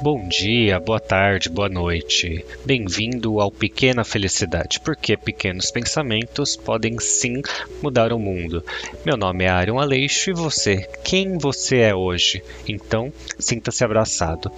Bom dia, boa tarde, boa noite. Bem-vindo ao Pequena Felicidade, porque pequenos pensamentos podem sim mudar o mundo. Meu nome é Aaron Aleixo e você, quem você é hoje? Então, sinta-se abraçado.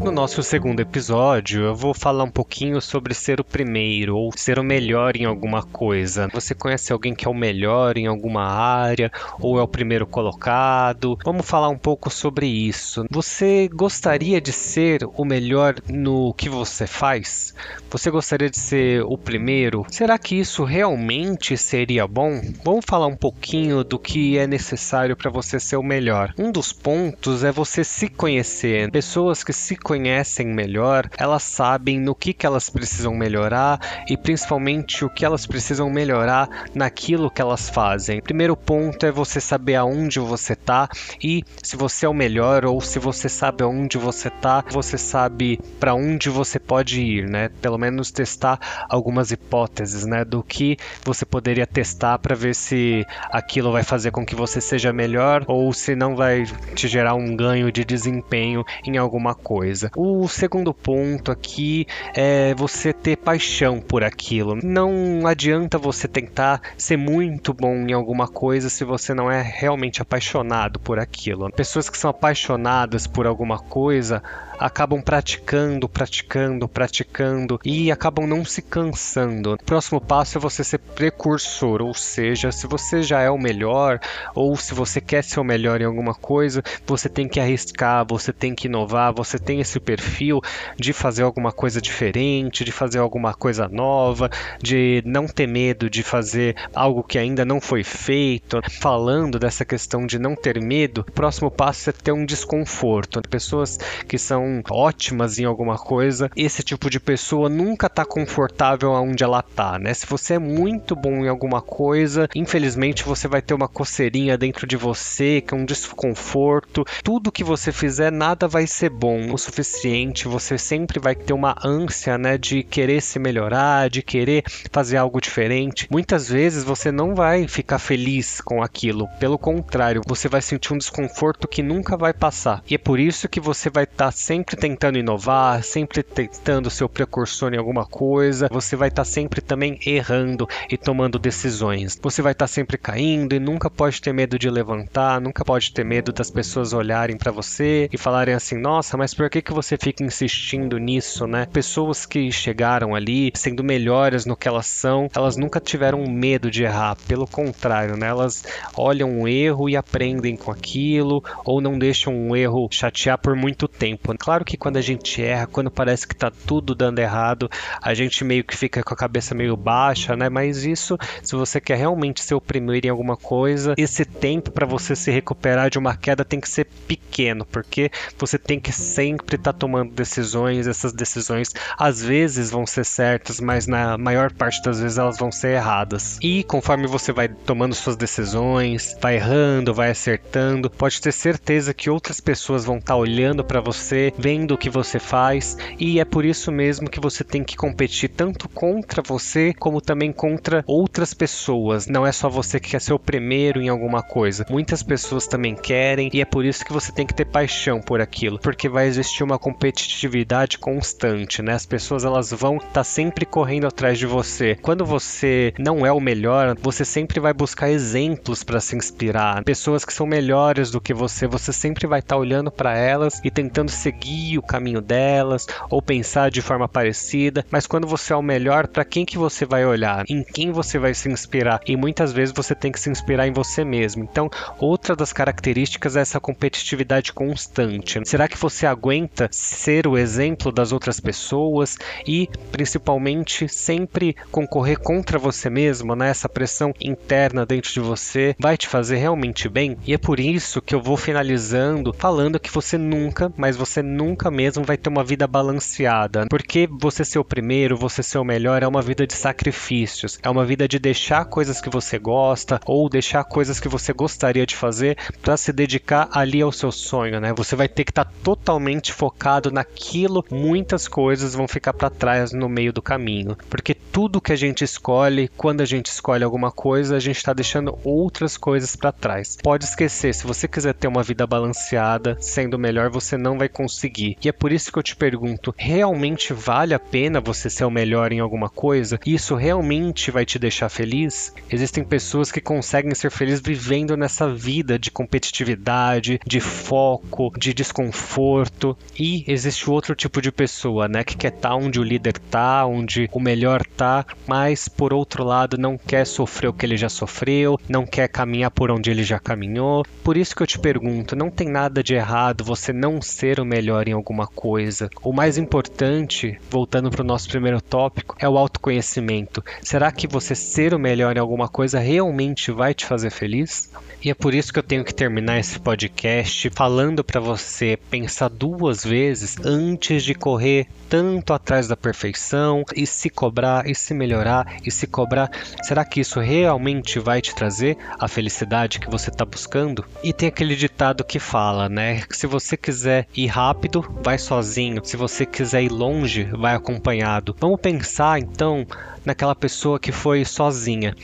No nosso segundo episódio, eu vou falar um pouquinho sobre ser o primeiro ou ser o melhor em alguma coisa. Você conhece alguém que é o melhor em alguma área ou é o primeiro colocado? Vamos falar um pouco sobre isso. Você gostaria de ser o melhor no que você faz? Você gostaria de ser o primeiro? Será que isso realmente seria bom? Vamos falar um pouquinho do que é necessário para você ser o melhor. Um dos pontos é você se conhecer. Pessoas que se conhecem melhor, elas sabem no que, que elas precisam melhorar e principalmente o que elas precisam melhorar naquilo que elas fazem. Primeiro ponto é você saber aonde você tá e se você é o melhor ou se você sabe aonde você tá, você sabe para onde você pode ir, né? Pelo menos testar algumas hipóteses, né, do que você poderia testar para ver se aquilo vai fazer com que você seja melhor ou se não vai te gerar um ganho de desempenho em alguma coisa coisa. O segundo ponto aqui é você ter paixão por aquilo. Não adianta você tentar ser muito bom em alguma coisa se você não é realmente apaixonado por aquilo. Pessoas que são apaixonadas por alguma coisa acabam praticando, praticando, praticando e acabam não se cansando. O próximo passo é você ser precursor, ou seja, se você já é o melhor ou se você quer ser o melhor em alguma coisa, você tem que arriscar, você tem que inovar, você tem esse perfil de fazer alguma coisa diferente, de fazer alguma coisa nova, de não ter medo de fazer algo que ainda não foi feito. Falando dessa questão de não ter medo, o próximo passo é ter um desconforto. Pessoas que são ótimas em alguma coisa, esse tipo de pessoa nunca está confortável aonde ela está, né? Se você é muito bom em alguma coisa, infelizmente você vai ter uma coceirinha dentro de você, que é um desconforto. Tudo que você fizer, nada vai ser bom o suficiente. Você sempre vai ter uma ânsia, né, de querer se melhorar, de querer fazer algo diferente. Muitas vezes você não vai ficar feliz com aquilo, pelo contrário, você vai sentir um desconforto que nunca vai passar. E é por isso que você vai estar tá sempre sempre tentando inovar, sempre tentando ser o precursor em alguma coisa, você vai estar tá sempre também errando e tomando decisões. Você vai estar tá sempre caindo e nunca pode ter medo de levantar, nunca pode ter medo das pessoas olharem para você e falarem assim: "Nossa, mas por que que você fica insistindo nisso, né?" Pessoas que chegaram ali sendo melhores no que elas são, elas nunca tiveram medo de errar, pelo contrário, né? Elas olham um erro e aprendem com aquilo ou não deixam um erro chatear por muito tempo. Claro que quando a gente erra, quando parece que tá tudo dando errado, a gente meio que fica com a cabeça meio baixa, né? Mas isso, se você quer realmente ser o primeiro em alguma coisa, esse tempo para você se recuperar de uma queda tem que ser pequeno, porque você tem que sempre estar tá tomando decisões, essas decisões às vezes vão ser certas, mas na maior parte das vezes elas vão ser erradas. E conforme você vai tomando suas decisões, vai errando, vai acertando, pode ter certeza que outras pessoas vão estar tá olhando para você, vendo o que você faz, e é por isso mesmo que você tem que competir tanto contra você como também contra outras pessoas. Não é só você que quer ser o primeiro em alguma coisa. Muitas pessoas também querem, e é por isso que você tem que ter paixão por aquilo, porque vai existir uma competitividade constante, né? As pessoas elas vão estar tá sempre correndo atrás de você. Quando você não é o melhor, você sempre vai buscar exemplos para se inspirar. Pessoas que são melhores do que você, você sempre vai estar tá olhando para elas e tentando seguir seguir o caminho delas ou pensar de forma parecida, mas quando você é o melhor, para quem que você vai olhar? Em quem você vai se inspirar? E muitas vezes você tem que se inspirar em você mesmo. Então, outra das características é essa competitividade constante. Será que você aguenta ser o exemplo das outras pessoas e principalmente sempre concorrer contra você mesmo, né? Essa pressão interna dentro de você vai te fazer realmente bem? E é por isso que eu vou finalizando falando que você nunca, mas você nunca mesmo vai ter uma vida balanceada. Porque você ser o primeiro, você ser o melhor, é uma vida de sacrifícios. É uma vida de deixar coisas que você gosta ou deixar coisas que você gostaria de fazer para se dedicar ali ao seu sonho, né? Você vai ter que estar tá totalmente focado naquilo. Muitas coisas vão ficar para trás no meio do caminho. Porque tudo que a gente escolhe, quando a gente escolhe alguma coisa, a gente está deixando outras coisas para trás. Pode esquecer, se você quiser ter uma vida balanceada, sendo melhor, você não vai conseguir. E é por isso que eu te pergunto: realmente vale a pena você ser o melhor em alguma coisa? Isso realmente vai te deixar feliz? Existem pessoas que conseguem ser felizes vivendo nessa vida de competitividade, de foco, de desconforto. E existe outro tipo de pessoa, né, que quer estar tá onde o líder tá, onde o melhor tá, mas por outro lado não quer sofrer o que ele já sofreu, não quer caminhar por onde ele já caminhou. Por isso que eu te pergunto, não tem nada de errado você não ser o melhor em alguma coisa. O mais importante, voltando para o nosso primeiro tópico, é o autoconhecimento. Será que você ser o melhor em alguma coisa realmente vai te fazer feliz? E é por isso que eu tenho que terminar esse podcast falando para você pensar duas vezes antes de correr tanto atrás da perfeição e se cobrar e se melhorar e se cobrar. Será que isso realmente vai te trazer a felicidade que você está buscando? E tem aquele ditado que fala, né? Que se você quiser ir rápido, vai sozinho. Se você quiser ir longe, vai acompanhado. Vamos pensar então naquela pessoa que foi sozinha.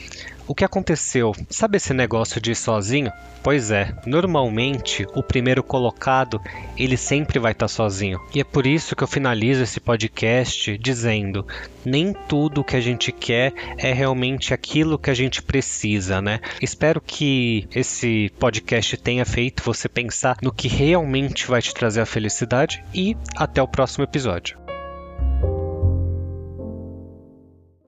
O que aconteceu? Sabe esse negócio de ir sozinho? Pois é, normalmente o primeiro colocado ele sempre vai estar tá sozinho. E é por isso que eu finalizo esse podcast dizendo: nem tudo que a gente quer é realmente aquilo que a gente precisa, né? Espero que esse podcast tenha feito você pensar no que realmente vai te trazer a felicidade e até o próximo episódio.